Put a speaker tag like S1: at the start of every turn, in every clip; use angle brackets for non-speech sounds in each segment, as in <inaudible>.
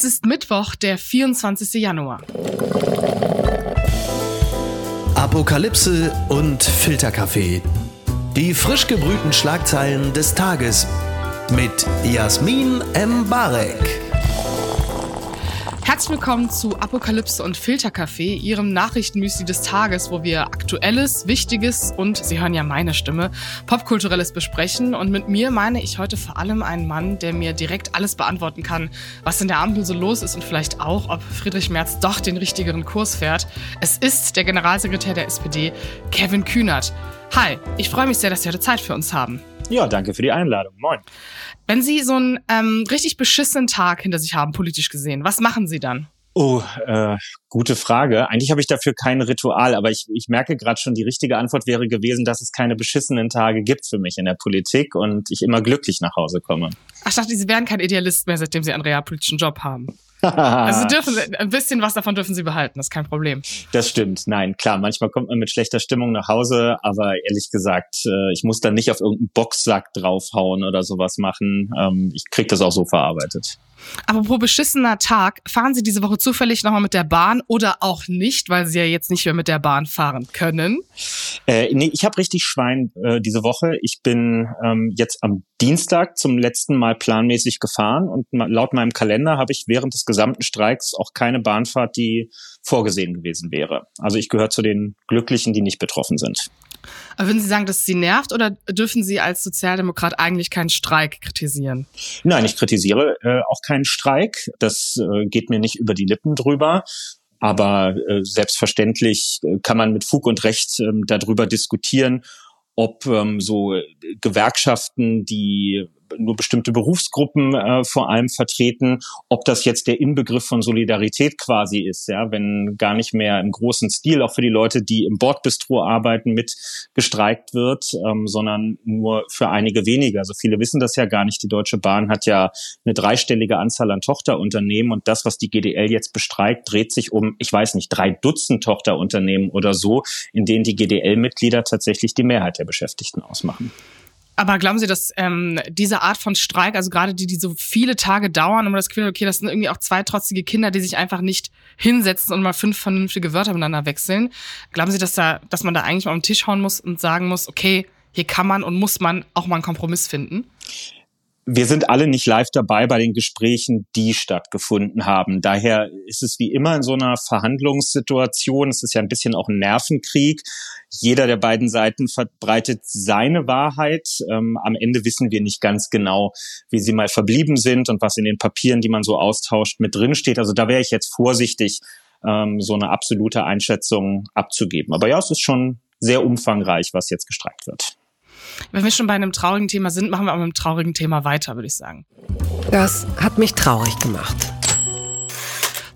S1: Es ist Mittwoch, der 24. Januar.
S2: Apokalypse und Filterkaffee. Die frisch gebrühten Schlagzeilen des Tages mit Jasmin M.
S1: Herzlich willkommen zu Apokalypse und Filterkaffee, Ihrem Nachrichtenmüsli des Tages, wo wir Aktuelles, Wichtiges und, Sie hören ja meine Stimme, Popkulturelles besprechen. Und mit mir meine ich heute vor allem einen Mann, der mir direkt alles beantworten kann, was in der Ampel so los ist und vielleicht auch, ob Friedrich Merz doch den richtigeren Kurs fährt. Es ist der Generalsekretär der SPD, Kevin Kühnert. Hi, ich freue mich sehr, dass Sie heute Zeit für uns haben.
S3: Ja, danke für die Einladung. Moin.
S1: Wenn Sie so einen ähm, richtig beschissenen Tag hinter sich haben, politisch gesehen, was machen Sie dann?
S3: Oh, äh, gute Frage. Eigentlich habe ich dafür kein Ritual, aber ich, ich merke gerade schon, die richtige Antwort wäre gewesen, dass es keine beschissenen Tage gibt für mich in der Politik und ich immer glücklich nach Hause komme.
S1: Ach, ich dachte, Sie wären kein Idealist mehr, seitdem Sie einen realpolitischen Job haben. Also <laughs> dürfen Sie, ein bisschen was davon dürfen Sie behalten, das ist kein Problem.
S3: Das stimmt, nein, klar, manchmal kommt man mit schlechter Stimmung nach Hause, aber ehrlich gesagt, äh, ich muss dann nicht auf irgendeinen Boxsack draufhauen oder sowas machen. Ähm, ich krieg das auch so verarbeitet.
S1: Aber beschissener Tag, fahren Sie diese Woche zufällig nochmal mit der Bahn oder auch nicht, weil Sie ja jetzt nicht mehr mit der Bahn fahren können?
S3: Äh, nee, ich habe richtig Schwein äh, diese Woche. Ich bin ähm, jetzt am Dienstag zum letzten Mal planmäßig gefahren und laut meinem Kalender habe ich während des gesamten Streiks auch keine Bahnfahrt, die vorgesehen gewesen wäre. Also ich gehöre zu den Glücklichen, die nicht betroffen sind.
S1: Aber würden Sie sagen, dass Sie nervt oder dürfen Sie als Sozialdemokrat eigentlich keinen Streik kritisieren?
S3: Nein, ich kritisiere äh, auch keinen Streik. Das äh, geht mir nicht über die Lippen drüber. Aber äh, selbstverständlich äh, kann man mit Fug und Recht äh, darüber diskutieren, ob ähm, so Gewerkschaften, die nur bestimmte Berufsgruppen äh, vor allem vertreten, ob das jetzt der Inbegriff von Solidarität quasi ist, ja, wenn gar nicht mehr im großen Stil auch für die Leute, die im Bordbistro arbeiten, mit gestreikt wird, ähm, sondern nur für einige wenige. Also viele wissen das ja gar nicht. Die Deutsche Bahn hat ja eine dreistellige Anzahl an Tochterunternehmen und das, was die GDL jetzt bestreikt, dreht sich um, ich weiß nicht, drei Dutzend Tochterunternehmen oder so, in denen die GDL-Mitglieder tatsächlich die Mehrheit der Beschäftigten ausmachen.
S1: Aber glauben Sie, dass ähm, diese Art von Streik, also gerade die, die so viele Tage dauern, man das Gefühl okay, das sind irgendwie auch zwei trotzige Kinder, die sich einfach nicht hinsetzen und mal fünf vernünftige Wörter miteinander wechseln. Glauben Sie, dass da, dass man da eigentlich mal den Tisch hauen muss und sagen muss, okay, hier kann man und muss man auch mal einen Kompromiss finden?
S3: Wir sind alle nicht live dabei bei den Gesprächen, die stattgefunden haben. Daher ist es wie immer in so einer Verhandlungssituation, es ist ja ein bisschen auch ein Nervenkrieg. Jeder der beiden Seiten verbreitet seine Wahrheit. Ähm, am Ende wissen wir nicht ganz genau, wie sie mal verblieben sind und was in den Papieren, die man so austauscht, mit drin steht. Also da wäre ich jetzt vorsichtig, ähm, so eine absolute Einschätzung abzugeben. Aber ja, es ist schon sehr umfangreich, was jetzt gestreikt wird.
S1: Wenn wir schon bei einem traurigen Thema sind, machen wir auch mit einem traurigen Thema weiter, würde ich sagen.
S4: Das hat mich traurig gemacht.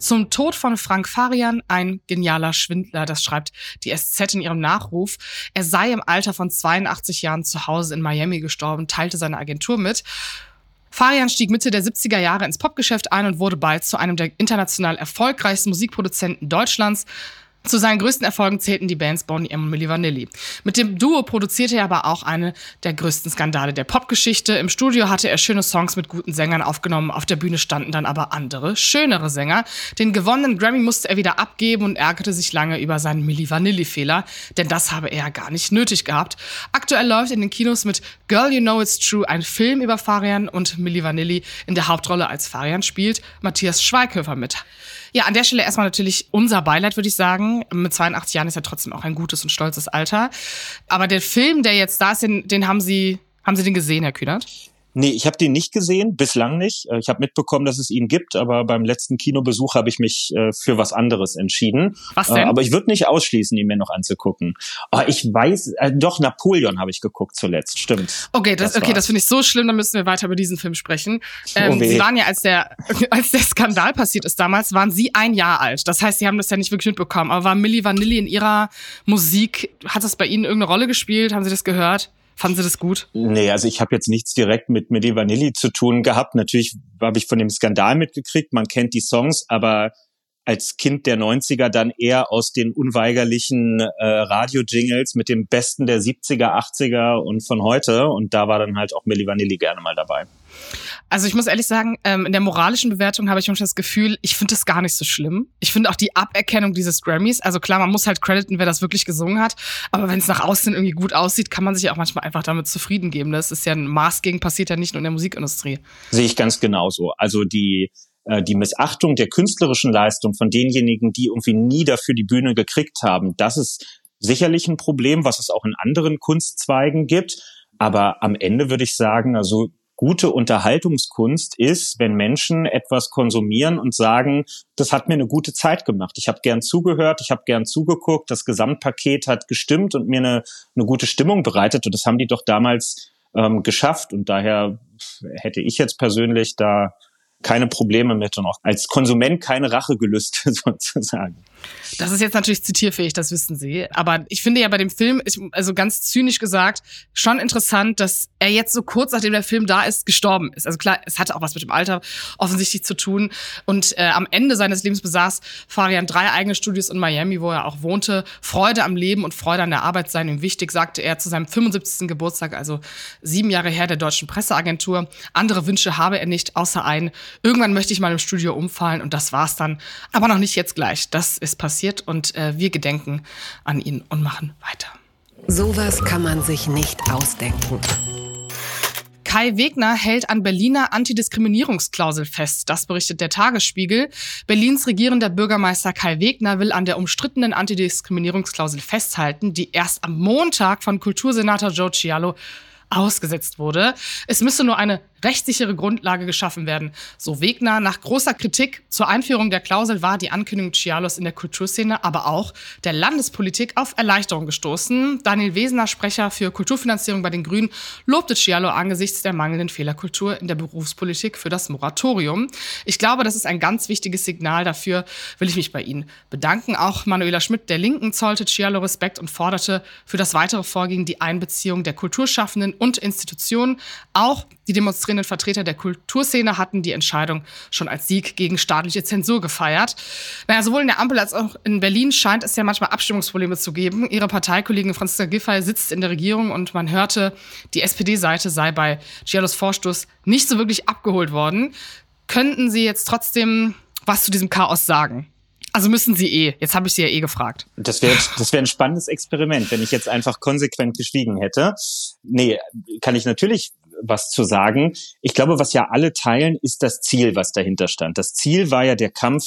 S1: Zum Tod von Frank Farian, ein genialer Schwindler, das schreibt die SZ in ihrem Nachruf. Er sei im Alter von 82 Jahren zu Hause in Miami gestorben, teilte seine Agentur mit. Farian stieg Mitte der 70er Jahre ins Popgeschäft ein und wurde bald zu einem der international erfolgreichsten Musikproduzenten Deutschlands. Zu seinen größten Erfolgen zählten die Bands Bonnie M und Milli Vanilli. Mit dem Duo produzierte er aber auch eine der größten Skandale der Popgeschichte. Im Studio hatte er schöne Songs mit guten Sängern aufgenommen, auf der Bühne standen dann aber andere, schönere Sänger. Den gewonnenen Grammy musste er wieder abgeben und ärgerte sich lange über seinen Milli Vanilli-Fehler, denn das habe er gar nicht nötig gehabt. Aktuell läuft in den Kinos mit Girl You Know It's True ein Film über Farian und Milli Vanilli in der Hauptrolle als Farian spielt Matthias Schweighöfer mit. Ja, an der Stelle erstmal natürlich unser Beileid, würde ich sagen. Mit 82 Jahren ist ja trotzdem auch ein gutes und stolzes Alter. Aber der Film, der jetzt da ist, den, den haben Sie, haben Sie den gesehen, Herr Kühnert?
S3: Nee, ich habe den nicht gesehen, bislang nicht. Äh, ich habe mitbekommen, dass es ihn gibt, aber beim letzten Kinobesuch habe ich mich äh, für was anderes entschieden.
S1: Was denn? Äh,
S3: aber ich würde nicht ausschließen, ihn mir noch anzugucken. Aber oh, ich weiß, äh, doch Napoleon habe ich geguckt zuletzt, stimmt.
S1: Okay, das, das okay, das finde ich so schlimm, dann müssen wir weiter über diesen Film sprechen. Ähm, oh Sie waren ja, als der, <laughs> als der Skandal passiert ist damals, waren Sie ein Jahr alt. Das heißt, Sie haben das ja nicht wirklich mitbekommen. Aber war Milli Vanilli in Ihrer Musik, hat das bei Ihnen irgendeine Rolle gespielt? Haben Sie das gehört? Fanden Sie das gut?
S3: Nee, also ich habe jetzt nichts direkt mit Medi Vanilli zu tun gehabt. Natürlich habe ich von dem Skandal mitgekriegt, man kennt die Songs, aber als Kind der 90er dann eher aus den unweigerlichen äh, Radio-Jingles mit dem Besten der 70er, 80er und von heute. Und da war dann halt auch Milli Vanilli gerne mal dabei.
S1: Also ich muss ehrlich sagen, ähm, in der moralischen Bewertung habe ich manchmal das Gefühl, ich finde das gar nicht so schlimm. Ich finde auch die Aberkennung dieses Grammys, also klar, man muss halt crediten, wer das wirklich gesungen hat, aber wenn es nach außen irgendwie gut aussieht, kann man sich auch manchmal einfach damit zufrieden geben. Das ist ja ein Maß gegen, passiert ja nicht nur in der Musikindustrie.
S3: Sehe ich ganz genauso. Also die äh, die Missachtung der künstlerischen Leistung von denjenigen, die irgendwie nie dafür die Bühne gekriegt haben, das ist sicherlich ein Problem, was es auch in anderen Kunstzweigen gibt. Aber am Ende würde ich sagen, also gute Unterhaltungskunst ist, wenn Menschen etwas konsumieren und sagen, das hat mir eine gute Zeit gemacht. Ich habe gern zugehört, ich habe gern zugeguckt, das Gesamtpaket hat gestimmt und mir eine, eine gute Stimmung bereitet. Und das haben die doch damals ähm, geschafft. Und daher hätte ich jetzt persönlich da keine Probleme mit und auch als Konsument keine Rachegelüste <laughs> sozusagen.
S1: Das ist jetzt natürlich zitierfähig, das wissen Sie. Aber ich finde ja bei dem Film, also ganz zynisch gesagt, schon interessant, dass er jetzt so kurz nachdem der Film da ist, gestorben ist. Also klar, es hatte auch was mit dem Alter offensichtlich zu tun. Und äh, am Ende seines Lebens besaß Farian drei eigene Studios in Miami, wo er auch wohnte. Freude am Leben und Freude an der Arbeit seien ihm wichtig, sagte er zu seinem 75. Geburtstag, also sieben Jahre her der deutschen Presseagentur. Andere Wünsche habe er nicht, außer einen. Irgendwann möchte ich mal im Studio umfallen und das war's dann. Aber noch nicht jetzt gleich. Das ist passiert und äh, wir gedenken an ihn und machen weiter.
S4: Sowas kann man sich nicht ausdenken.
S1: Kai Wegner hält an Berliner Antidiskriminierungsklausel fest. Das berichtet der Tagesspiegel. Berlins regierender Bürgermeister Kai Wegner will an der umstrittenen Antidiskriminierungsklausel festhalten, die erst am Montag von Kultursenator Joe Cialo ausgesetzt wurde. Es müsse nur eine rechtssichere Grundlage geschaffen werden. So Wegner. Nach großer Kritik zur Einführung der Klausel war die Ankündigung Cialos in der Kulturszene, aber auch der Landespolitik auf Erleichterung gestoßen. Daniel Wesener, Sprecher für Kulturfinanzierung bei den Grünen, lobte Cialo angesichts der mangelnden Fehlerkultur in der Berufspolitik für das Moratorium. Ich glaube, das ist ein ganz wichtiges Signal. Dafür will ich mich bei Ihnen bedanken. Auch Manuela Schmidt der Linken zollte Cialo Respekt und forderte für das weitere Vorgehen die Einbeziehung der Kulturschaffenden und Institutionen. Auch die Demonstrierenden demonstrierenden Vertreter der Kulturszene hatten die Entscheidung schon als Sieg gegen staatliche Zensur gefeiert. Naja, sowohl in der Ampel als auch in Berlin scheint es ja manchmal Abstimmungsprobleme zu geben. Ihre Parteikollegin Franziska Giffey sitzt in der Regierung und man hörte, die SPD-Seite sei bei Gialos Vorstoß nicht so wirklich abgeholt worden. Könnten Sie jetzt trotzdem was zu diesem Chaos sagen? Also müssen Sie eh. Jetzt habe ich Sie ja eh gefragt.
S3: Das wäre das wär ein spannendes Experiment, wenn ich jetzt einfach konsequent geschwiegen hätte. Nee, kann ich natürlich was zu sagen. Ich glaube, was ja alle teilen, ist das Ziel, was dahinter stand. Das Ziel war ja der Kampf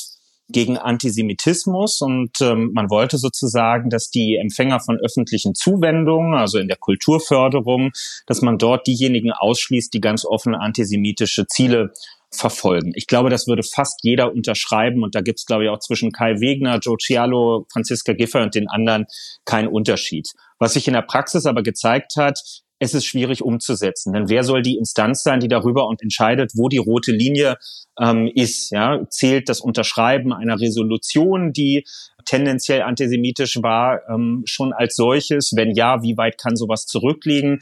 S3: gegen Antisemitismus und ähm, man wollte sozusagen, dass die Empfänger von öffentlichen Zuwendungen, also in der Kulturförderung, dass man dort diejenigen ausschließt, die ganz offen antisemitische Ziele verfolgen. Ich glaube, das würde fast jeder unterschreiben und da gibt es, glaube ich, auch zwischen Kai Wegner, Joe Cialo, Franziska Giffer und den anderen keinen Unterschied. Was sich in der Praxis aber gezeigt hat, es ist schwierig umzusetzen. Denn wer soll die Instanz sein, die darüber und entscheidet, wo die rote Linie ähm, ist? Ja? Zählt das Unterschreiben einer Resolution, die tendenziell antisemitisch war, ähm, schon als solches? Wenn ja, wie weit kann sowas zurückliegen?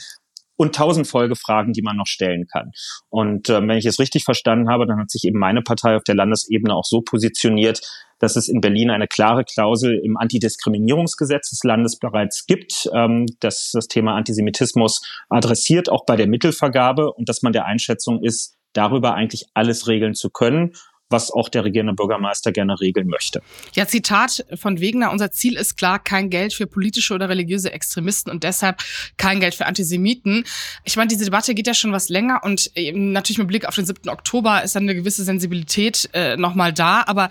S3: und tausend Folgefragen, die man noch stellen kann. Und äh, wenn ich es richtig verstanden habe, dann hat sich eben meine Partei auf der Landesebene auch so positioniert, dass es in Berlin eine klare Klausel im Antidiskriminierungsgesetz des Landes bereits gibt, ähm, das das Thema Antisemitismus adressiert, auch bei der Mittelvergabe und dass man der Einschätzung ist, darüber eigentlich alles regeln zu können was auch der regierende Bürgermeister gerne regeln möchte.
S1: Ja, Zitat von Wegner, unser Ziel ist klar, kein Geld für politische oder religiöse Extremisten und deshalb kein Geld für Antisemiten. Ich meine, diese Debatte geht ja schon was länger und natürlich mit Blick auf den 7. Oktober ist dann eine gewisse Sensibilität äh, nochmal da, aber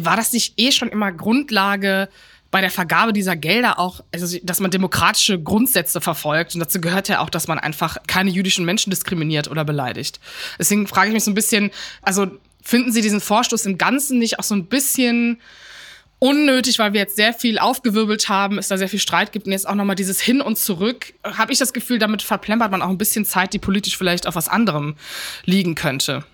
S1: war das nicht eh schon immer Grundlage bei der Vergabe dieser Gelder auch, also dass man demokratische Grundsätze verfolgt und dazu gehört ja auch, dass man einfach keine jüdischen Menschen diskriminiert oder beleidigt. Deswegen frage ich mich so ein bisschen, also finden Sie diesen Vorstoß im Ganzen nicht auch so ein bisschen unnötig, weil wir jetzt sehr viel aufgewirbelt haben, es da sehr viel Streit gibt und jetzt auch nochmal dieses Hin und Zurück, habe ich das Gefühl, damit verplempert man auch ein bisschen Zeit, die politisch vielleicht auf was anderem liegen könnte.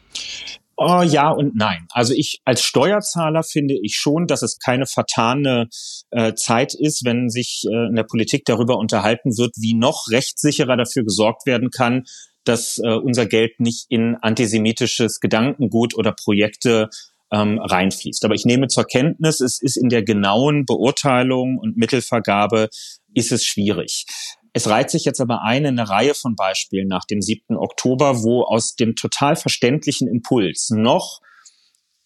S3: Oh, ja und nein. Also ich als Steuerzahler finde ich schon, dass es keine vertane äh, Zeit ist, wenn sich äh, in der Politik darüber unterhalten wird, wie noch rechtssicherer dafür gesorgt werden kann, dass äh, unser Geld nicht in antisemitisches Gedankengut oder Projekte ähm, reinfließt. Aber ich nehme zur Kenntnis, es ist in der genauen Beurteilung und Mittelvergabe ist es schwierig. Es reiht sich jetzt aber ein in eine Reihe von Beispielen nach dem 7. Oktober, wo aus dem total verständlichen Impuls noch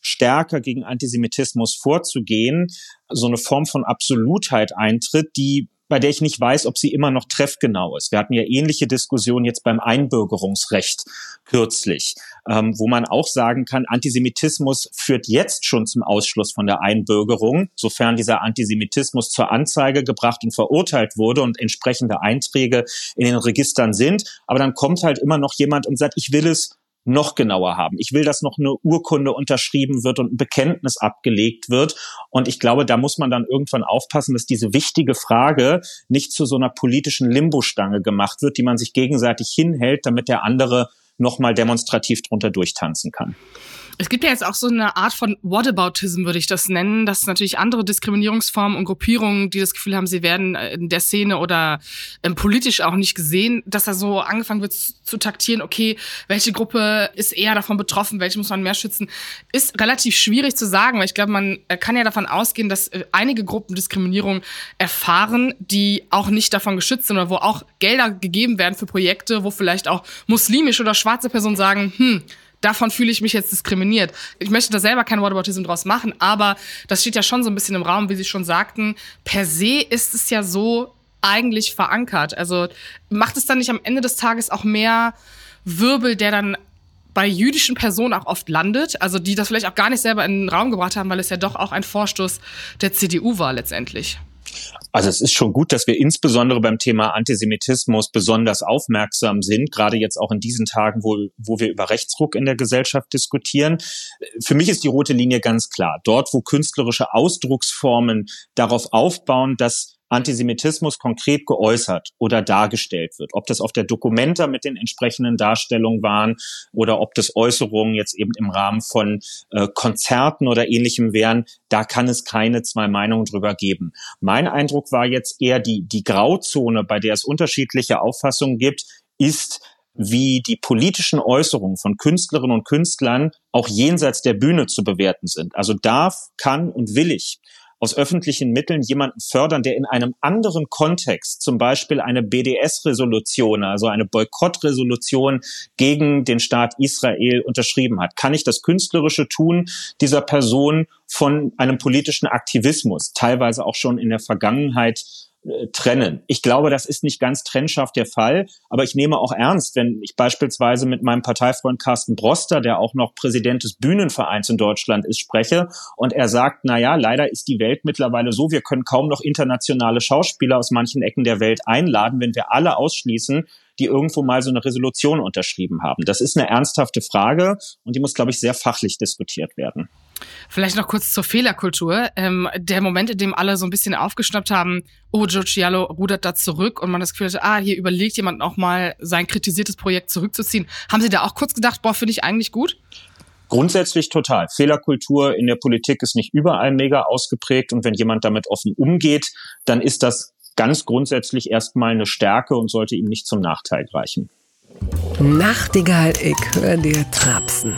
S3: stärker gegen Antisemitismus vorzugehen, so eine Form von Absolutheit eintritt, die bei der ich nicht weiß, ob sie immer noch treffgenau ist. Wir hatten ja ähnliche Diskussionen jetzt beim Einbürgerungsrecht kürzlich, ähm, wo man auch sagen kann, Antisemitismus führt jetzt schon zum Ausschluss von der Einbürgerung, sofern dieser Antisemitismus zur Anzeige gebracht und verurteilt wurde und entsprechende Einträge in den Registern sind. Aber dann kommt halt immer noch jemand und sagt, ich will es noch genauer haben. Ich will, dass noch eine Urkunde unterschrieben wird und ein Bekenntnis abgelegt wird. Und ich glaube, da muss man dann irgendwann aufpassen, dass diese wichtige Frage nicht zu so einer politischen Limbostange gemacht wird, die man sich gegenseitig hinhält, damit der andere nochmal demonstrativ drunter durchtanzen kann.
S1: Es gibt ja jetzt auch so eine Art von Whataboutism, würde ich das nennen, dass natürlich andere Diskriminierungsformen und Gruppierungen, die das Gefühl haben, sie werden äh, in der Szene oder ähm, politisch auch nicht gesehen, dass da so angefangen wird zu taktieren, okay, welche Gruppe ist eher davon betroffen, welche muss man mehr schützen, ist relativ schwierig zu sagen, weil ich glaube, man äh, kann ja davon ausgehen, dass äh, einige Gruppen Diskriminierung erfahren, die auch nicht davon geschützt sind oder wo auch Gelder gegeben werden für Projekte, wo vielleicht auch muslimische oder schwarze Personen sagen, hm, davon fühle ich mich jetzt diskriminiert. Ich möchte da selber kein Whataboutism draus machen, aber das steht ja schon so ein bisschen im Raum, wie Sie schon sagten. Per se ist es ja so eigentlich verankert. Also macht es dann nicht am Ende des Tages auch mehr Wirbel, der dann bei jüdischen Personen auch oft landet, also die das vielleicht auch gar nicht selber in den Raum gebracht haben, weil es ja doch auch ein Vorstoß der CDU war letztendlich.
S3: Also es ist schon gut, dass wir insbesondere beim Thema Antisemitismus besonders aufmerksam sind, gerade jetzt auch in diesen Tagen, wo, wo wir über Rechtsruck in der Gesellschaft diskutieren. Für mich ist die rote Linie ganz klar. Dort, wo künstlerische Ausdrucksformen darauf aufbauen, dass Antisemitismus konkret geäußert oder dargestellt wird. Ob das auf der Dokumenta mit den entsprechenden Darstellungen waren oder ob das Äußerungen jetzt eben im Rahmen von äh, Konzerten oder ähnlichem wären, da kann es keine zwei Meinungen drüber geben. Mein Eindruck war jetzt eher die, die Grauzone, bei der es unterschiedliche Auffassungen gibt, ist, wie die politischen Äußerungen von Künstlerinnen und Künstlern auch jenseits der Bühne zu bewerten sind. Also darf, kann und will ich aus öffentlichen Mitteln jemanden fördern, der in einem anderen Kontext, zum Beispiel eine BDS-Resolution, also eine Boykottresolution gegen den Staat Israel unterschrieben hat? Kann ich das künstlerische Tun dieser Person von einem politischen Aktivismus, teilweise auch schon in der Vergangenheit trennen. Ich glaube, das ist nicht ganz trennscharf der Fall, aber ich nehme auch ernst, wenn ich beispielsweise mit meinem Parteifreund Carsten Broster, der auch noch Präsident des Bühnenvereins in Deutschland ist, spreche und er sagt, na ja, leider ist die Welt mittlerweile so, wir können kaum noch internationale Schauspieler aus manchen Ecken der Welt einladen, wenn wir alle ausschließen, die irgendwo mal so eine Resolution unterschrieben haben. Das ist eine ernsthafte Frage und die muss, glaube ich, sehr fachlich diskutiert werden.
S1: Vielleicht noch kurz zur Fehlerkultur. Ähm, der Moment, in dem alle so ein bisschen aufgeschnappt haben, oh, Joe Giallo rudert da zurück und man das Gefühl hatte, ah, hier überlegt jemand auch mal, sein kritisiertes Projekt zurückzuziehen. Haben Sie da auch kurz gedacht, boah, finde ich eigentlich gut?
S3: Grundsätzlich total. Fehlerkultur in der Politik ist nicht überall mega ausgeprägt und wenn jemand damit offen umgeht, dann ist das ganz grundsätzlich erstmal eine Stärke und sollte ihm nicht zum Nachteil reichen.
S4: Nachtigall, ich höre dir trapsen.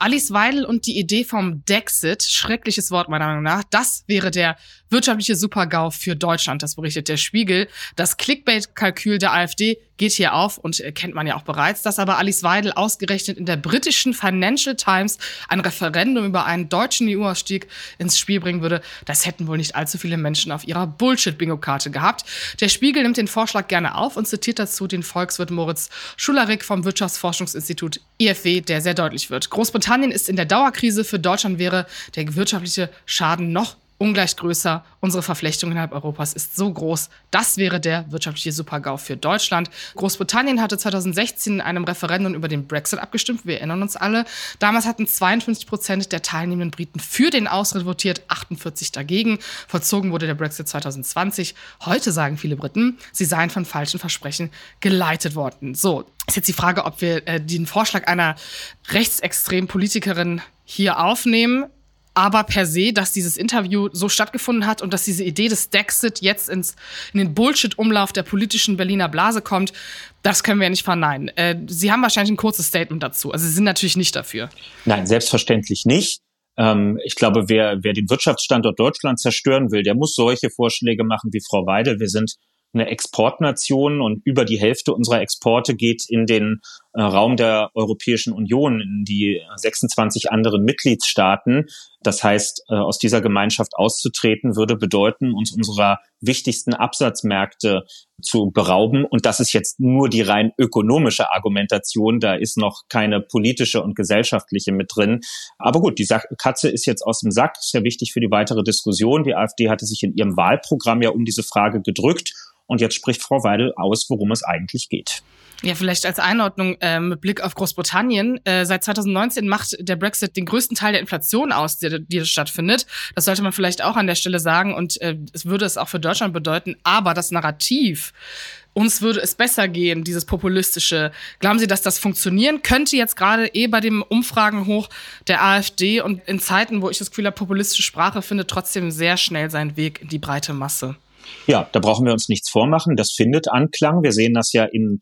S1: Alice Weidel und die Idee vom Dexit, schreckliches Wort meiner Meinung nach, das wäre der wirtschaftliche Supergau für Deutschland, das berichtet der Spiegel. Das Clickbait-Kalkül der AfD geht hier auf und äh, kennt man ja auch bereits, dass aber Alice Weidel ausgerechnet in der britischen Financial Times ein Referendum über einen deutschen EU-Ausstieg ins Spiel bringen würde. Das hätten wohl nicht allzu viele Menschen auf ihrer Bullshit-Bingo-Karte gehabt. Der Spiegel nimmt den Vorschlag gerne auf und zitiert dazu den Volkswirt Moritz Schularik vom Wirtschaftsforschungsinstitut IFW, der sehr deutlich wird. Großbritannien ist in der Dauerkrise. Für Deutschland wäre der wirtschaftliche Schaden noch ungleich größer. Unsere Verflechtung innerhalb Europas ist so groß. Das wäre der wirtschaftliche Supergau für Deutschland. Großbritannien hatte 2016 in einem Referendum über den Brexit abgestimmt. Wir erinnern uns alle. Damals hatten 52 Prozent der teilnehmenden Briten für den Austritt votiert, 48 dagegen. Vollzogen wurde der Brexit 2020. Heute sagen viele Briten, sie seien von falschen Versprechen geleitet worden. So, ist jetzt die Frage, ob wir äh, den Vorschlag einer rechtsextremen Politikerin hier aufnehmen aber per se, dass dieses Interview so stattgefunden hat und dass diese Idee des Dexit jetzt ins, in den Bullshit-Umlauf der politischen Berliner Blase kommt, das können wir ja nicht verneinen. Äh, Sie haben wahrscheinlich ein kurzes Statement dazu. Also Sie sind natürlich nicht dafür.
S3: Nein, selbstverständlich nicht. Ähm, ich glaube, wer, wer den Wirtschaftsstandort Deutschland zerstören will, der muss solche Vorschläge machen wie Frau Weidel. Wir sind eine Exportnation und über die Hälfte unserer Exporte geht in den Raum der Europäischen Union, in die 26 anderen Mitgliedstaaten. Das heißt, äh, aus dieser Gemeinschaft auszutreten, würde bedeuten, uns unserer wichtigsten Absatzmärkte zu berauben. Und das ist jetzt nur die rein ökonomische Argumentation. Da ist noch keine politische und gesellschaftliche mit drin. Aber gut, die Katze ist jetzt aus dem Sack. Ist ja wichtig für die weitere Diskussion. Die AfD hatte sich in ihrem Wahlprogramm ja um diese Frage gedrückt. Und jetzt spricht Frau Weidel aus, worum es eigentlich geht.
S1: Ja, vielleicht als Einordnung äh, mit Blick auf Großbritannien. Äh, seit 2019 macht der Brexit den größten Teil der Inflation aus, die, die stattfindet. Das sollte man vielleicht auch an der Stelle sagen und äh, es würde es auch für Deutschland bedeuten. Aber das Narrativ, uns würde es besser gehen, dieses populistische. Glauben Sie, dass das funktionieren könnte jetzt gerade eh bei dem Umfragen hoch der AfD und in Zeiten, wo ich das Gefühl habe, populistische Sprache findet trotzdem sehr schnell seinen Weg in die breite Masse?
S3: Ja, da brauchen wir uns nichts vormachen. Das findet Anklang. Wir sehen das ja in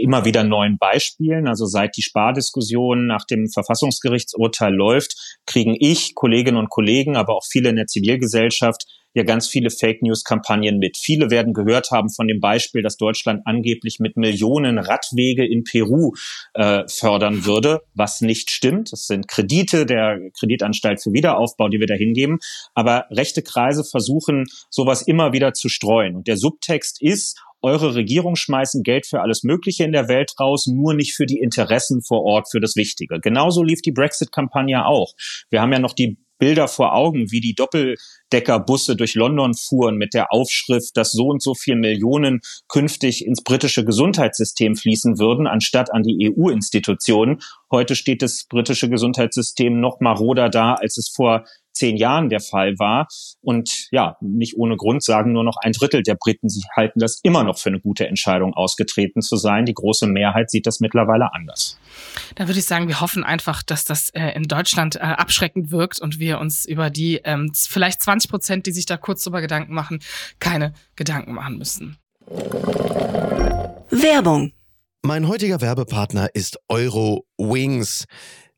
S3: immer wieder neuen Beispielen. Also seit die Spardiskussion nach dem Verfassungsgerichtsurteil läuft, kriegen ich, Kolleginnen und Kollegen, aber auch viele in der Zivilgesellschaft ja ganz viele Fake News Kampagnen mit. Viele werden gehört haben von dem Beispiel, dass Deutschland angeblich mit Millionen Radwege in Peru äh, fördern würde, was nicht stimmt. Das sind Kredite der Kreditanstalt für Wiederaufbau, die wir da hingeben. Aber rechte Kreise versuchen, sowas immer wieder zu streuen. Und der Subtext ist, eure Regierung schmeißen Geld für alles Mögliche in der Welt raus, nur nicht für die Interessen vor Ort, für das Wichtige. Genauso lief die Brexit-Kampagne auch. Wir haben ja noch die Bilder vor Augen, wie die Doppeldeckerbusse durch London fuhren mit der Aufschrift, dass so und so viel Millionen künftig ins britische Gesundheitssystem fließen würden, anstatt an die EU-Institutionen. Heute steht das britische Gesundheitssystem noch maroder da, als es vor zehn Jahren der Fall war. Und ja, nicht ohne Grund sagen nur noch ein Drittel der Briten, sie halten das immer noch für eine gute Entscheidung, ausgetreten zu sein. Die große Mehrheit sieht das mittlerweile anders.
S1: Da würde ich sagen, wir hoffen einfach, dass das äh, in Deutschland äh, abschreckend wirkt und wir uns über die ähm, vielleicht 20 Prozent, die sich da kurz drüber Gedanken machen, keine Gedanken machen müssen.
S2: Werbung. Mein heutiger Werbepartner ist Euro Wings.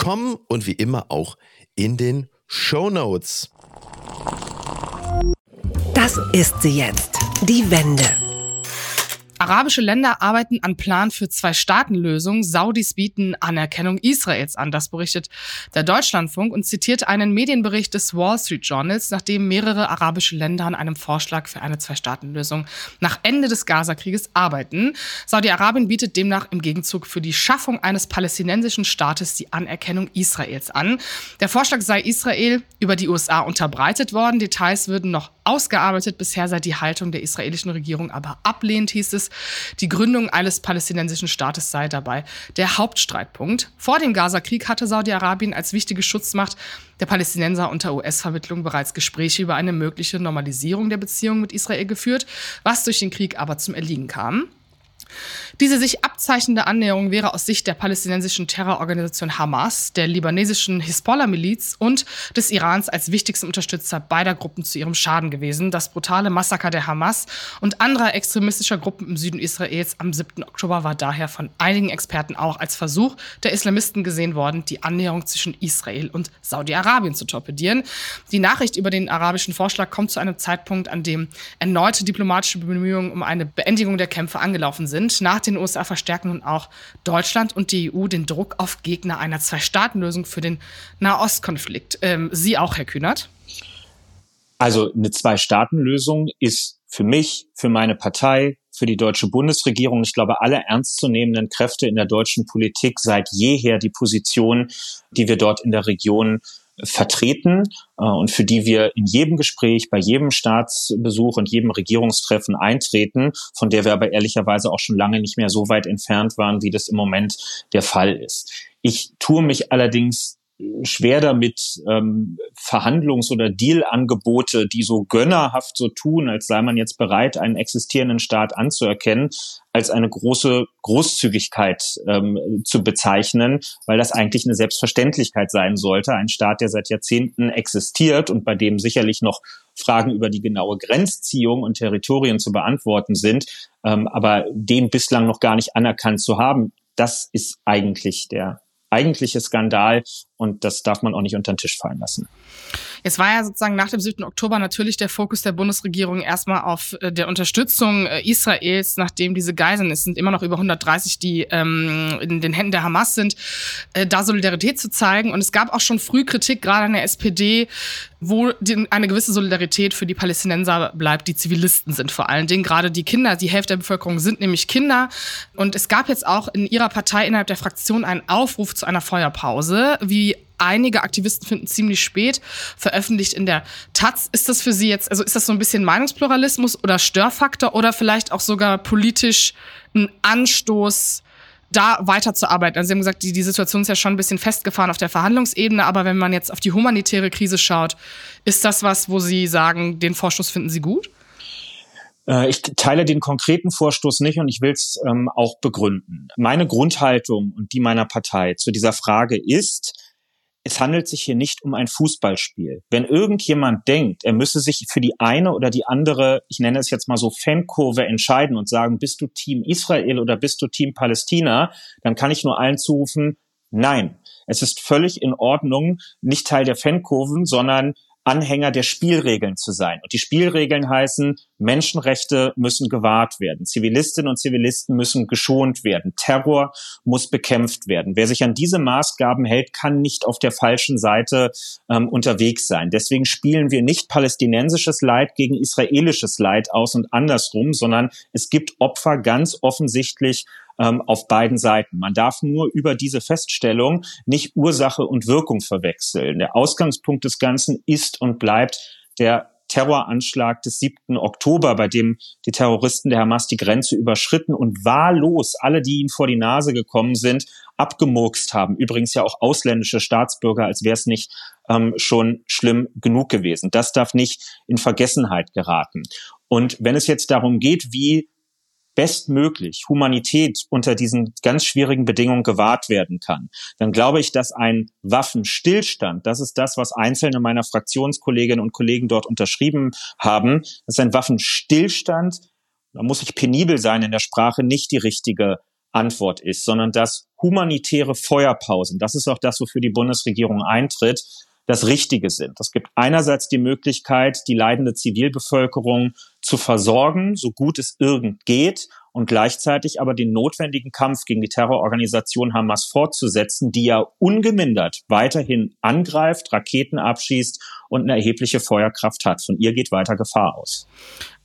S2: eurowings.com und wie immer auch in den Show Notes.
S4: Das ist sie jetzt, die Wende.
S1: Arabische Länder arbeiten an Plan für Zwei-Staaten-Lösung. Saudis bieten Anerkennung Israels an. Das berichtet der Deutschlandfunk und zitiert einen Medienbericht des Wall Street Journals, nachdem mehrere arabische Länder an einem Vorschlag für eine Zwei-Staaten-Lösung nach Ende des Gazakrieges arbeiten. Saudi-Arabien bietet demnach im Gegenzug für die Schaffung eines palästinensischen Staates die Anerkennung Israels an. Der Vorschlag sei Israel über die USA unterbreitet worden. Details würden noch ausgearbeitet. Bisher sei die Haltung der israelischen Regierung aber ablehnt, hieß es. Die Gründung eines palästinensischen Staates sei dabei der Hauptstreitpunkt. Vor dem Gazakrieg hatte Saudi-Arabien als wichtige Schutzmacht der Palästinenser unter US-Vermittlung bereits Gespräche über eine mögliche Normalisierung der Beziehungen mit Israel geführt, was durch den Krieg aber zum Erliegen kam. Diese sich abzeichnende Annäherung wäre aus Sicht der palästinensischen Terrororganisation Hamas, der libanesischen Hisbollah-Miliz und des Irans als wichtigsten Unterstützer beider Gruppen zu ihrem Schaden gewesen. Das brutale Massaker der Hamas und anderer extremistischer Gruppen im Süden Israels am 7. Oktober war daher von einigen Experten auch als Versuch der Islamisten gesehen worden, die Annäherung zwischen Israel und Saudi-Arabien zu torpedieren. Die Nachricht über den arabischen Vorschlag kommt zu einem Zeitpunkt, an dem erneute diplomatische Bemühungen um eine Beendigung der Kämpfe angelaufen sind. Nach den USA verstärken nun auch Deutschland und die EU den Druck auf Gegner einer Zwei-Staaten-Lösung für den Nahostkonflikt. Ähm, Sie auch, Herr Kühnert?
S3: Also eine Zwei-Staaten-Lösung ist für mich, für meine Partei, für die deutsche Bundesregierung, ich glaube, alle ernstzunehmenden Kräfte in der deutschen Politik seit jeher die Position, die wir dort in der Region vertreten äh, und für die wir in jedem Gespräch, bei jedem Staatsbesuch und jedem Regierungstreffen eintreten, von der wir aber ehrlicherweise auch schon lange nicht mehr so weit entfernt waren, wie das im Moment der Fall ist. Ich tue mich allerdings schwer damit, ähm, Verhandlungs- oder Dealangebote, die so gönnerhaft so tun, als sei man jetzt bereit, einen existierenden Staat anzuerkennen, als eine große Großzügigkeit ähm, zu bezeichnen, weil das eigentlich eine Selbstverständlichkeit sein sollte. Ein Staat, der seit Jahrzehnten existiert und bei dem sicherlich noch Fragen über die genaue Grenzziehung und Territorien zu beantworten sind, ähm, aber dem bislang noch gar nicht anerkannt zu haben, das ist eigentlich der eigentliche Skandal und das darf man auch nicht unter den Tisch fallen lassen.
S1: Jetzt war ja sozusagen nach dem 7. Oktober natürlich der Fokus der Bundesregierung erstmal auf äh, der Unterstützung äh, Israels, nachdem diese Geiseln, es sind immer noch über 130, die ähm, in den Händen der Hamas sind, äh, da Solidarität zu zeigen. Und es gab auch schon früh Kritik, gerade an der SPD, wo eine gewisse Solidarität für die Palästinenser bleibt, die Zivilisten sind vor allen Dingen. Gerade die Kinder, die Hälfte der Bevölkerung sind nämlich Kinder. Und es gab jetzt auch in ihrer Partei innerhalb der Fraktion einen Aufruf zu einer Feuerpause, wie einige Aktivisten finden ziemlich spät, veröffentlicht in der Taz. Ist das für Sie jetzt, also ist das so ein bisschen Meinungspluralismus oder Störfaktor oder vielleicht auch sogar politisch ein Anstoß, da weiterzuarbeiten? Also Sie haben gesagt, die, die Situation ist ja schon ein bisschen festgefahren auf der Verhandlungsebene, aber wenn man jetzt auf die humanitäre Krise schaut, ist das was, wo Sie sagen, den Vorstoß finden Sie gut?
S3: Äh, ich teile den konkreten Vorstoß nicht und ich will es ähm, auch begründen. Meine Grundhaltung und die meiner Partei zu dieser Frage ist, es handelt sich hier nicht um ein Fußballspiel. Wenn irgendjemand denkt, er müsse sich für die eine oder die andere, ich nenne es jetzt mal so Fankurve entscheiden und sagen, bist du Team Israel oder bist du Team Palästina, dann kann ich nur allen zurufen, nein. Es ist völlig in Ordnung, nicht Teil der Fankurven, sondern Anhänger der Spielregeln zu sein. Und die Spielregeln heißen, Menschenrechte müssen gewahrt werden, Zivilistinnen und Zivilisten müssen geschont werden, Terror muss bekämpft werden. Wer sich an diese Maßgaben hält, kann nicht auf der falschen Seite ähm, unterwegs sein. Deswegen spielen wir nicht palästinensisches Leid gegen israelisches Leid aus und andersrum, sondern es gibt Opfer ganz offensichtlich ähm, auf beiden Seiten. Man darf nur über diese Feststellung nicht Ursache und Wirkung verwechseln. Der Ausgangspunkt des Ganzen ist und bleibt der Terroranschlag des 7. Oktober, bei dem die Terroristen der Hamas die Grenze überschritten und wahllos alle, die ihnen vor die Nase gekommen sind, abgemurkst haben. Übrigens ja auch ausländische Staatsbürger, als wäre es nicht ähm, schon schlimm genug gewesen. Das darf nicht in Vergessenheit geraten. Und wenn es jetzt darum geht, wie bestmöglich Humanität unter diesen ganz schwierigen Bedingungen gewahrt werden kann, dann glaube ich, dass ein Waffenstillstand, das ist das, was einzelne meiner Fraktionskolleginnen und Kollegen dort unterschrieben haben, dass ein Waffenstillstand, da muss ich penibel sein in der Sprache, nicht die richtige Antwort ist, sondern dass humanitäre Feuerpausen, das ist auch das, wofür die Bundesregierung eintritt, das Richtige sind. Es gibt einerseits die Möglichkeit, die leidende Zivilbevölkerung zu versorgen, so gut es irgend geht, und gleichzeitig aber den notwendigen Kampf gegen die Terrororganisation Hamas fortzusetzen, die ja ungemindert weiterhin angreift, Raketen abschießt und eine erhebliche Feuerkraft hat. Von ihr geht weiter Gefahr aus.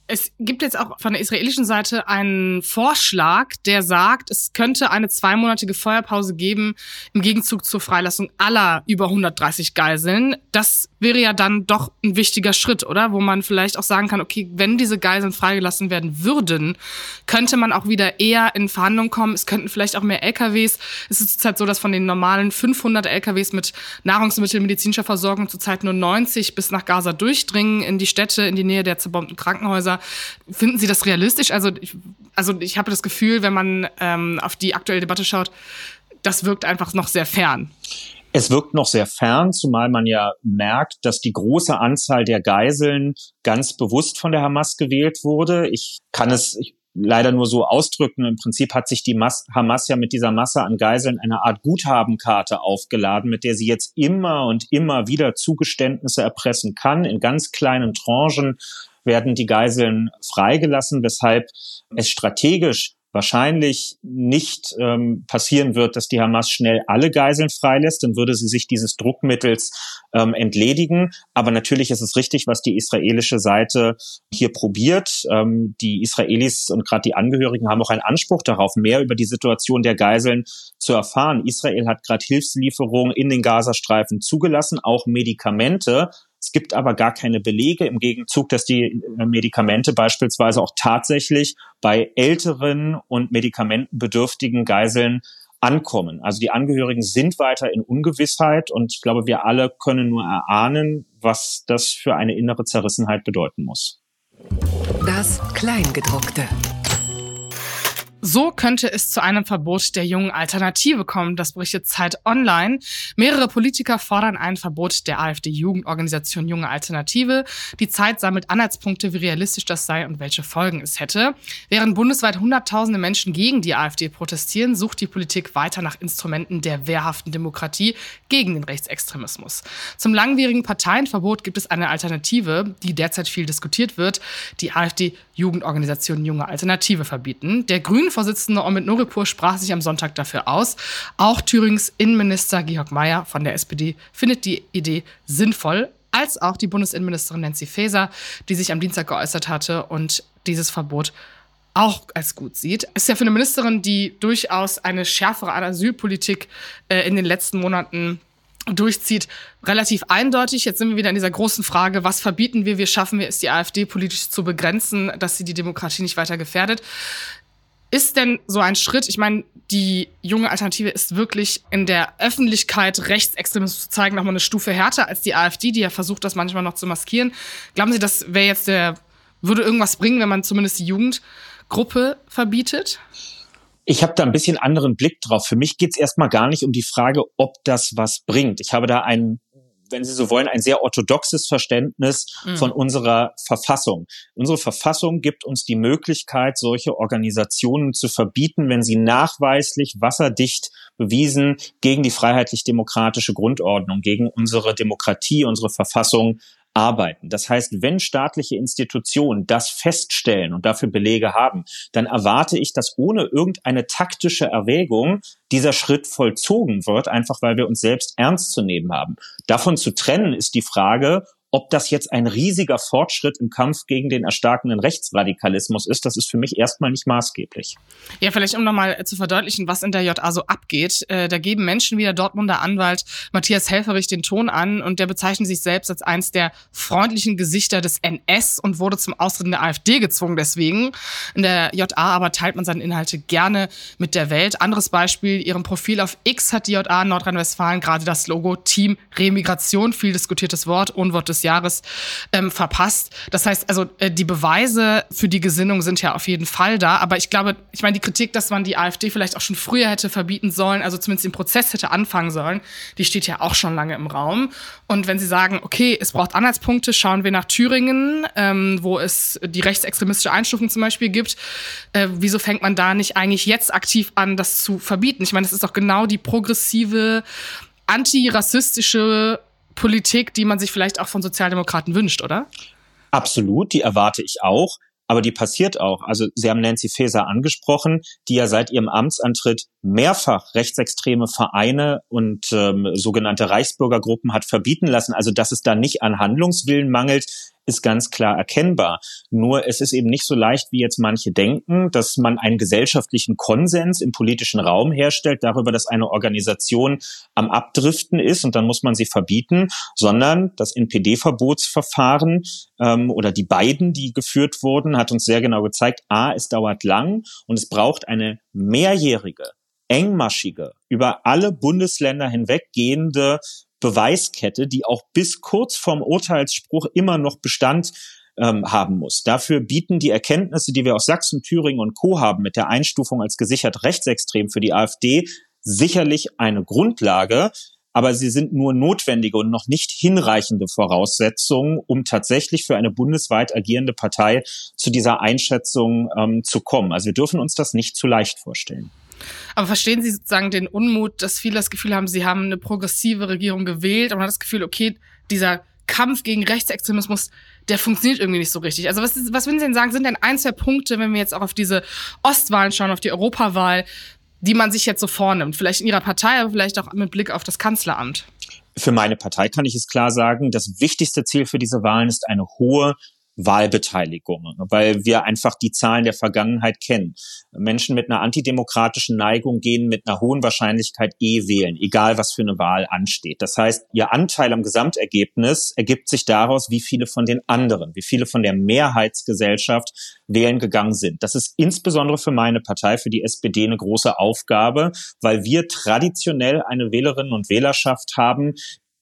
S1: Es gibt jetzt auch von der israelischen Seite einen Vorschlag, der sagt, es könnte eine zweimonatige Feuerpause geben im Gegenzug zur Freilassung aller über 130 Geiseln. Das wäre ja dann doch ein wichtiger Schritt, oder? Wo man vielleicht auch sagen kann, okay, wenn diese Geiseln freigelassen werden würden, könnte man auch wieder eher in Verhandlungen kommen. Es könnten vielleicht auch mehr LKWs. Es ist zurzeit so, dass von den normalen 500 LKWs mit Nahrungsmitteln, medizinischer Versorgung zurzeit nur 90 bis nach Gaza durchdringen, in die Städte, in die Nähe der zerbombten Krankenhäuser. Finden Sie das realistisch? Also ich, also ich habe das Gefühl, wenn man ähm, auf die aktuelle Debatte schaut, das wirkt einfach noch sehr fern.
S3: Es wirkt noch sehr fern, zumal man ja merkt, dass die große Anzahl der Geiseln ganz bewusst von der Hamas gewählt wurde. Ich kann es leider nur so ausdrücken. Im Prinzip hat sich die Mas Hamas ja mit dieser Masse an Geiseln eine Art Guthabenkarte aufgeladen, mit der sie jetzt immer und immer wieder Zugeständnisse erpressen kann in ganz kleinen Tranchen werden die Geiseln freigelassen, weshalb es strategisch wahrscheinlich nicht ähm, passieren wird, dass die Hamas schnell alle Geiseln freilässt, dann würde sie sich dieses Druckmittels ähm, entledigen. Aber natürlich ist es richtig, was die israelische Seite hier probiert. Ähm, die Israelis und gerade die Angehörigen haben auch einen Anspruch darauf, mehr über die Situation der Geiseln zu erfahren. Israel hat gerade Hilfslieferungen in den Gazastreifen zugelassen, auch Medikamente. Es gibt aber gar keine Belege im Gegenzug, dass die äh, Medikamente beispielsweise auch tatsächlich bei älteren und medikamentenbedürftigen Geiseln ankommen. Also die Angehörigen sind weiter in Ungewissheit und ich glaube, wir alle können nur erahnen, was das für eine innere Zerrissenheit bedeuten muss.
S4: Das Kleingedruckte.
S1: So könnte es zu einem Verbot der jungen Alternative kommen, das berichtet Zeit Online. Mehrere Politiker fordern ein Verbot der AfD-Jugendorganisation Junge Alternative. Die Zeit sammelt Anhaltspunkte, wie realistisch das sei und welche Folgen es hätte. Während bundesweit Hunderttausende Menschen gegen die AfD protestieren, sucht die Politik weiter nach Instrumenten der wehrhaften Demokratie gegen den Rechtsextremismus. Zum langwierigen Parteienverbot gibt es eine Alternative, die derzeit viel diskutiert wird, die AfD-Jugendorganisation Junge Alternative verbieten. Der Grünen Vorsitzende Omid Noripur sprach sich am Sonntag dafür aus. Auch Thürings Innenminister Georg Mayer von der SPD findet die Idee sinnvoll, als auch die Bundesinnenministerin Nancy Faeser, die sich am Dienstag geäußert hatte und dieses Verbot auch als gut sieht. Ist ja für eine Ministerin, die durchaus eine schärfere Asylpolitik äh, in den letzten Monaten durchzieht, relativ eindeutig. Jetzt sind wir wieder in dieser großen Frage, was verbieten wir, wie schaffen wir es, die AfD politisch zu begrenzen, dass sie die Demokratie nicht weiter gefährdet. Ist denn so ein Schritt, ich meine, die junge Alternative ist wirklich in der Öffentlichkeit Rechtsextremismus zu zeigen, nochmal eine Stufe härter als die AfD, die ja versucht, das manchmal noch zu maskieren. Glauben Sie, das wäre jetzt der, würde irgendwas bringen, wenn man zumindest die Jugendgruppe verbietet?
S3: Ich habe da ein bisschen anderen Blick drauf. Für mich geht es erstmal gar nicht um die Frage, ob das was bringt. Ich habe da einen wenn Sie so wollen, ein sehr orthodoxes Verständnis mhm. von unserer Verfassung. Unsere Verfassung gibt uns die Möglichkeit, solche Organisationen zu verbieten, wenn sie nachweislich wasserdicht bewiesen gegen die freiheitlich-demokratische Grundordnung, gegen unsere Demokratie, unsere Verfassung arbeiten. Das heißt, wenn staatliche Institutionen das feststellen und dafür Belege haben, dann erwarte ich, dass ohne irgendeine taktische Erwägung dieser Schritt vollzogen wird, einfach weil wir uns selbst ernst zu nehmen haben. Davon zu trennen ist die Frage, ob das jetzt ein riesiger Fortschritt im Kampf gegen den erstarkenden Rechtsradikalismus ist, das ist für mich erstmal nicht maßgeblich.
S1: Ja, vielleicht um nochmal zu verdeutlichen, was in der JA so abgeht. Äh, da geben Menschen wie der Dortmunder Anwalt Matthias Helferich den Ton an und der bezeichnet sich selbst als eins der freundlichen Gesichter des NS und wurde zum Austritt in der AfD gezwungen deswegen. In der JA aber teilt man seine Inhalte gerne mit der Welt. Anderes Beispiel, ihrem Profil auf X hat die JA in Nordrhein-Westfalen gerade das Logo Team Remigration, viel diskutiertes Wort, Unwort des Jahres ähm, verpasst. Das heißt, also äh, die Beweise für die Gesinnung sind ja auf jeden Fall da. Aber ich glaube, ich meine, die Kritik, dass man die AfD vielleicht auch schon früher hätte verbieten sollen, also zumindest den Prozess hätte anfangen sollen, die steht ja auch schon lange im Raum. Und wenn Sie sagen, okay, es braucht Anhaltspunkte, schauen wir nach Thüringen, ähm, wo es die rechtsextremistische Einstufung zum Beispiel gibt. Äh, wieso fängt man da nicht eigentlich jetzt aktiv an, das zu verbieten? Ich meine, das ist doch genau die progressive antirassistische Politik, die man sich vielleicht auch von Sozialdemokraten wünscht, oder?
S3: Absolut, die erwarte ich auch. Aber die passiert auch. Also Sie haben Nancy Faeser angesprochen, die ja seit ihrem Amtsantritt mehrfach rechtsextreme Vereine und ähm, sogenannte Reichsbürgergruppen hat verbieten lassen. Also dass es da nicht an Handlungswillen mangelt, ist ganz klar erkennbar. Nur es ist eben nicht so leicht, wie jetzt manche denken, dass man einen gesellschaftlichen Konsens im politischen Raum herstellt darüber, dass eine Organisation am Abdriften ist und dann muss man sie verbieten, sondern das NPD-Verbotsverfahren ähm, oder die beiden, die geführt wurden, hat uns sehr genau gezeigt, a, es dauert lang und es braucht eine mehrjährige engmaschige, über alle Bundesländer hinweggehende Beweiskette, die auch bis kurz vorm Urteilsspruch immer noch Bestand ähm, haben muss. Dafür bieten die Erkenntnisse, die wir aus Sachsen, Thüringen und Co. haben mit der Einstufung als gesichert rechtsextrem für die AfD, sicherlich eine Grundlage, aber sie sind nur notwendige und noch nicht hinreichende Voraussetzungen, um tatsächlich für eine bundesweit agierende Partei zu dieser Einschätzung ähm, zu kommen. Also wir dürfen uns das nicht zu leicht vorstellen.
S1: Aber verstehen Sie sozusagen den Unmut, dass viele das Gefühl haben, sie haben eine progressive Regierung gewählt und man hat das Gefühl, okay, dieser Kampf gegen Rechtsextremismus, der funktioniert irgendwie nicht so richtig. Also was, was würden Sie denn sagen, sind denn ein, zwei Punkte, wenn wir jetzt auch auf diese Ostwahlen schauen, auf die Europawahl, die man sich jetzt so vornimmt? Vielleicht in Ihrer Partei, aber vielleicht auch mit Blick auf das Kanzleramt.
S3: Für meine Partei kann ich es klar sagen, das wichtigste Ziel für diese Wahlen ist eine hohe Wahlbeteiligung, weil wir einfach die Zahlen der Vergangenheit kennen. Menschen mit einer antidemokratischen Neigung gehen mit einer hohen Wahrscheinlichkeit eh wählen, egal was für eine Wahl ansteht. Das heißt, ihr Anteil am Gesamtergebnis ergibt sich daraus, wie viele von den anderen, wie viele von der Mehrheitsgesellschaft wählen gegangen sind. Das ist insbesondere für meine Partei, für die SPD eine große Aufgabe, weil wir traditionell eine Wählerinnen und Wählerschaft haben,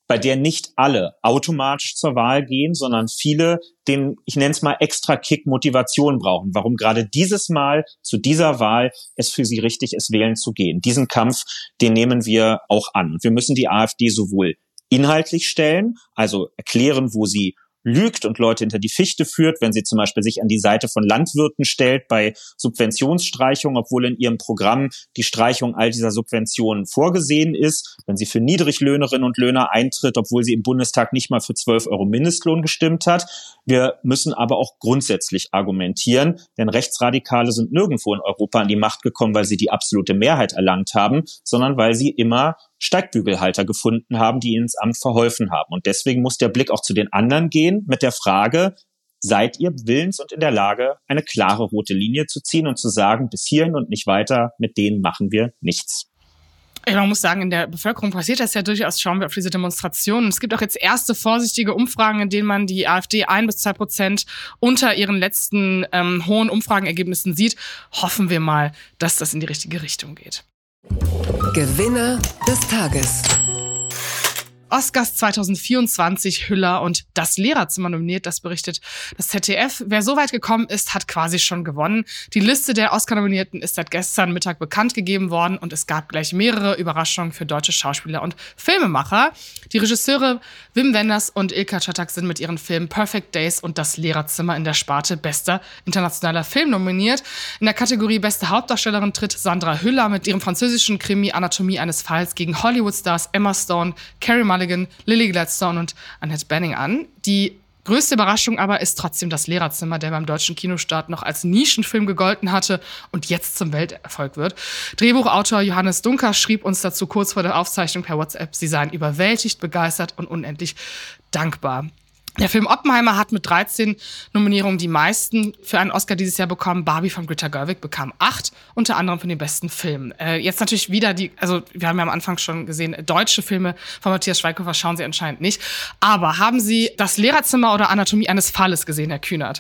S3: bei der nicht alle automatisch zur Wahl gehen, sondern viele den, ich nenne es mal, extra Kick Motivation brauchen, warum gerade dieses Mal zu dieser Wahl es für sie richtig ist, wählen zu gehen. Diesen Kampf, den nehmen wir auch an. Wir müssen die AfD sowohl inhaltlich stellen, also erklären, wo sie lügt und Leute hinter die Fichte führt, wenn sie zum Beispiel sich an die Seite von Landwirten stellt bei Subventionsstreichung, obwohl in ihrem Programm die Streichung all dieser Subventionen vorgesehen ist, wenn sie für Niedriglöhnerinnen und Löhner eintritt, obwohl sie im Bundestag nicht mal für 12 Euro Mindestlohn gestimmt hat. Wir müssen aber auch grundsätzlich argumentieren, denn Rechtsradikale sind nirgendwo in Europa an die Macht gekommen, weil sie die absolute Mehrheit erlangt haben, sondern weil sie immer Steigbügelhalter gefunden haben, die ihnen ins Amt verholfen haben. Und deswegen muss der Blick auch zu den anderen gehen mit der Frage, seid ihr willens und in der Lage, eine klare rote Linie zu ziehen und zu sagen, bis hierhin und nicht weiter, mit denen machen wir nichts.
S1: Man muss sagen, in der Bevölkerung passiert das ja durchaus. Schauen wir auf diese Demonstrationen. Es gibt auch jetzt erste vorsichtige Umfragen, in denen man die AfD ein bis zwei Prozent unter ihren letzten ähm, hohen Umfragenergebnissen sieht. Hoffen wir mal, dass das in die richtige Richtung geht.
S4: Gewinner des Tages.
S1: Oscars 2024 Hüller und das Lehrerzimmer nominiert, das berichtet das ZDF. Wer so weit gekommen ist, hat quasi schon gewonnen. Die Liste der Oscar-Nominierten ist seit gestern Mittag bekannt gegeben worden und es gab gleich mehrere Überraschungen für deutsche Schauspieler und Filmemacher. Die Regisseure Wim Wenders und Ilka Czatak sind mit ihren Filmen Perfect Days und das Lehrerzimmer in der Sparte bester internationaler Film nominiert. In der Kategorie beste Hauptdarstellerin tritt Sandra Hüller mit ihrem französischen Krimi Anatomie eines Falls gegen Hollywood-Stars Emma Stone, Carrie Mulligan Mulligan, Lily Gladstone und Annette Benning an. Die Größte Überraschung aber ist trotzdem das Lehrerzimmer, der beim deutschen Kinostart noch als Nischenfilm gegolten hatte und jetzt zum Welterfolg wird. Drehbuchautor Johannes Dunker schrieb uns dazu kurz vor der Aufzeichnung per WhatsApp, sie seien überwältigt, begeistert und unendlich dankbar. Der Film Oppenheimer hat mit 13 Nominierungen die meisten für einen Oscar dieses Jahr bekommen. Barbie von Greta Gerwig bekam acht, unter anderem für den besten Film. Äh, jetzt natürlich wieder die, also wir haben ja am Anfang schon gesehen, deutsche Filme von Matthias Schweighöfer schauen Sie anscheinend nicht. Aber haben Sie das Lehrerzimmer oder Anatomie eines Falles gesehen, Herr Kühnert?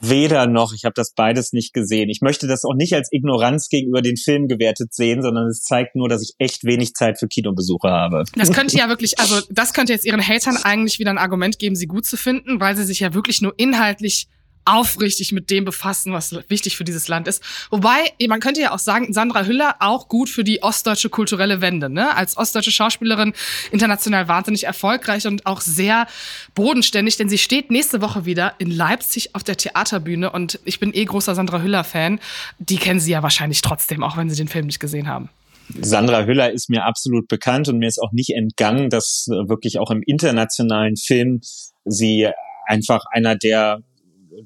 S3: Weder noch, ich habe das beides nicht gesehen. Ich möchte das auch nicht als Ignoranz gegenüber den Filmen gewertet sehen, sondern es zeigt nur, dass ich echt wenig Zeit für Kinobesuche habe.
S1: Das könnte <laughs> ja wirklich, also das könnte jetzt Ihren Hatern eigentlich wieder ein Argument geben, sie gut zu finden, weil sie sich ja wirklich nur inhaltlich aufrichtig mit dem befassen, was wichtig für dieses Land ist. Wobei, man könnte ja auch sagen, Sandra Hüller auch gut für die ostdeutsche kulturelle Wende. Ne? Als ostdeutsche Schauspielerin international wahnsinnig erfolgreich und auch sehr bodenständig, denn sie steht nächste Woche wieder in Leipzig auf der Theaterbühne und ich bin eh großer Sandra Hüller-Fan. Die kennen Sie ja wahrscheinlich trotzdem, auch wenn Sie den Film nicht gesehen haben.
S3: Sandra Hüller ist mir absolut bekannt und mir ist auch nicht entgangen, dass äh, wirklich auch im internationalen Film sie einfach einer der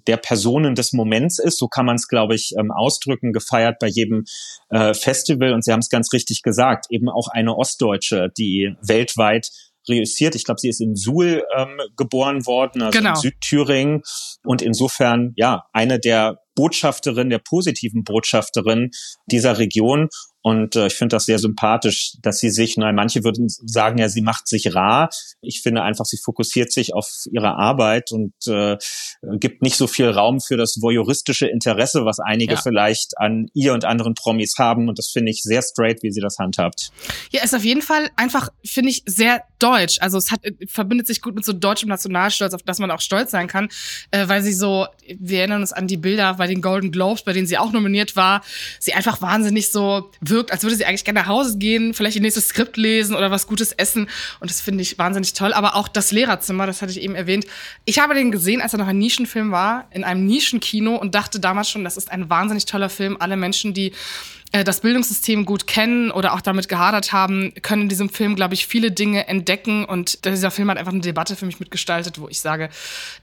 S3: der Personen des Moments ist, so kann man es, glaube ich, ähm, ausdrücken, gefeiert bei jedem äh, Festival. Und Sie haben es ganz richtig gesagt, eben auch eine Ostdeutsche, die weltweit reüssiert. Ich glaube, sie ist in Suhl ähm, geboren worden, also genau. in Südthüringen. Und insofern, ja, eine der Botschafterin, der positiven Botschafterin dieser Region. Und äh, ich finde das sehr sympathisch, dass sie sich, nein, manche würden sagen ja, sie macht sich rar. Ich finde einfach, sie fokussiert sich auf ihre Arbeit und äh, gibt nicht so viel Raum für das voyeuristische Interesse, was einige ja. vielleicht an ihr und anderen Promis haben. Und das finde ich sehr straight, wie sie das handhabt.
S1: Ja, ist auf jeden Fall einfach, finde ich, sehr deutsch. Also es hat, verbindet sich gut mit so deutschem Nationalstolz, auf das man auch stolz sein kann, äh, weil sie so, wir erinnern uns an die Bilder bei den Golden Globes, bei denen sie auch nominiert war, sie einfach wahnsinnig so wirkt, als würde sie eigentlich gerne nach Hause gehen, vielleicht ihr nächstes Skript lesen oder was Gutes essen. Und das finde ich wahnsinnig toll. Aber auch das Lehrerzimmer, das hatte ich eben erwähnt. Ich habe den gesehen, als er noch ein Nischenfilm war, in einem Nischenkino und dachte damals schon, das ist ein wahnsinnig toller Film. Alle Menschen, die das Bildungssystem gut kennen oder auch damit gehadert haben, können in diesem Film, glaube ich, viele Dinge entdecken. Und dieser Film hat einfach eine Debatte für mich mitgestaltet, wo ich sage,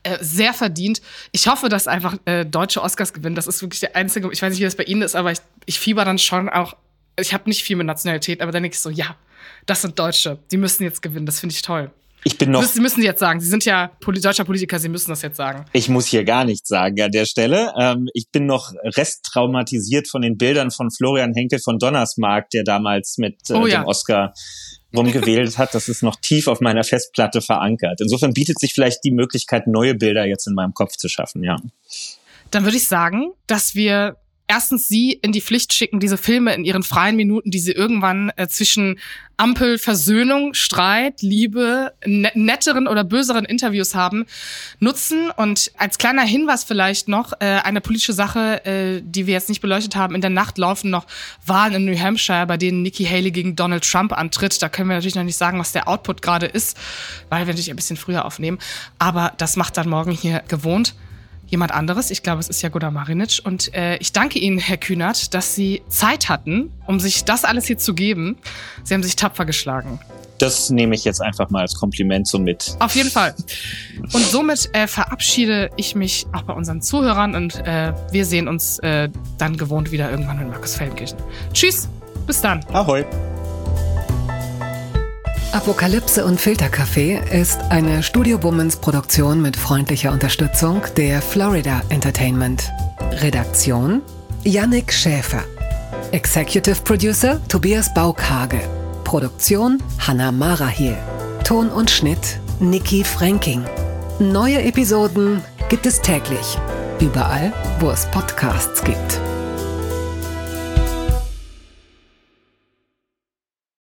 S1: äh, sehr verdient. Ich hoffe, dass einfach äh, deutsche Oscars gewinnen. Das ist wirklich der einzige, ich weiß nicht, wie das bei Ihnen ist, aber ich, ich fieber dann schon auch. Ich habe nicht viel mit Nationalität, aber dann denke ich so, ja, das sind Deutsche. Die müssen jetzt gewinnen. Das finde ich toll.
S3: Ich bin noch.
S1: Sie müssen jetzt sagen. Sie sind ja deutscher Politiker. Sie müssen das jetzt sagen.
S3: Ich muss hier gar nichts sagen an der Stelle. Ähm, ich bin noch resttraumatisiert von den Bildern von Florian Henkel von Donnersmark, der damals mit äh, oh, ja. dem Oscar rumgewählt hat. Das ist noch tief auf meiner Festplatte verankert. Insofern bietet sich vielleicht die Möglichkeit, neue Bilder jetzt in meinem Kopf zu schaffen. Ja.
S1: Dann würde ich sagen, dass wir erstens sie in die Pflicht schicken, diese Filme in ihren freien Minuten, die sie irgendwann äh, zwischen Ampel, Versöhnung, Streit, Liebe, ne netteren oder böseren Interviews haben, nutzen. Und als kleiner Hinweis vielleicht noch, äh, eine politische Sache, äh, die wir jetzt nicht beleuchtet haben, in der Nacht laufen noch Wahlen in New Hampshire, bei denen Nikki Haley gegen Donald Trump antritt. Da können wir natürlich noch nicht sagen, was der Output gerade ist, weil wir natürlich ein bisschen früher aufnehmen. Aber das macht dann morgen hier gewohnt jemand anderes. Ich glaube, es ist Jagoda Marinic. Und äh, ich danke Ihnen, Herr Kühnert, dass Sie Zeit hatten, um sich das alles hier zu geben. Sie haben sich tapfer geschlagen.
S3: Das nehme ich jetzt einfach mal als Kompliment so mit.
S1: Auf jeden Fall. Und somit äh, verabschiede ich mich auch bei unseren Zuhörern und äh, wir sehen uns äh, dann gewohnt wieder irgendwann in Markus Feldenkirchen. Tschüss, bis dann.
S3: Ahoi.
S4: Apokalypse und Filterkaffee ist eine Studio Womans Produktion mit freundlicher Unterstützung der Florida Entertainment. Redaktion Yannick Schäfer. Executive Producer Tobias Baukage. Produktion Hanna Marahiel. Ton und Schnitt Niki Franking. Neue Episoden gibt es täglich. Überall, wo es Podcasts gibt.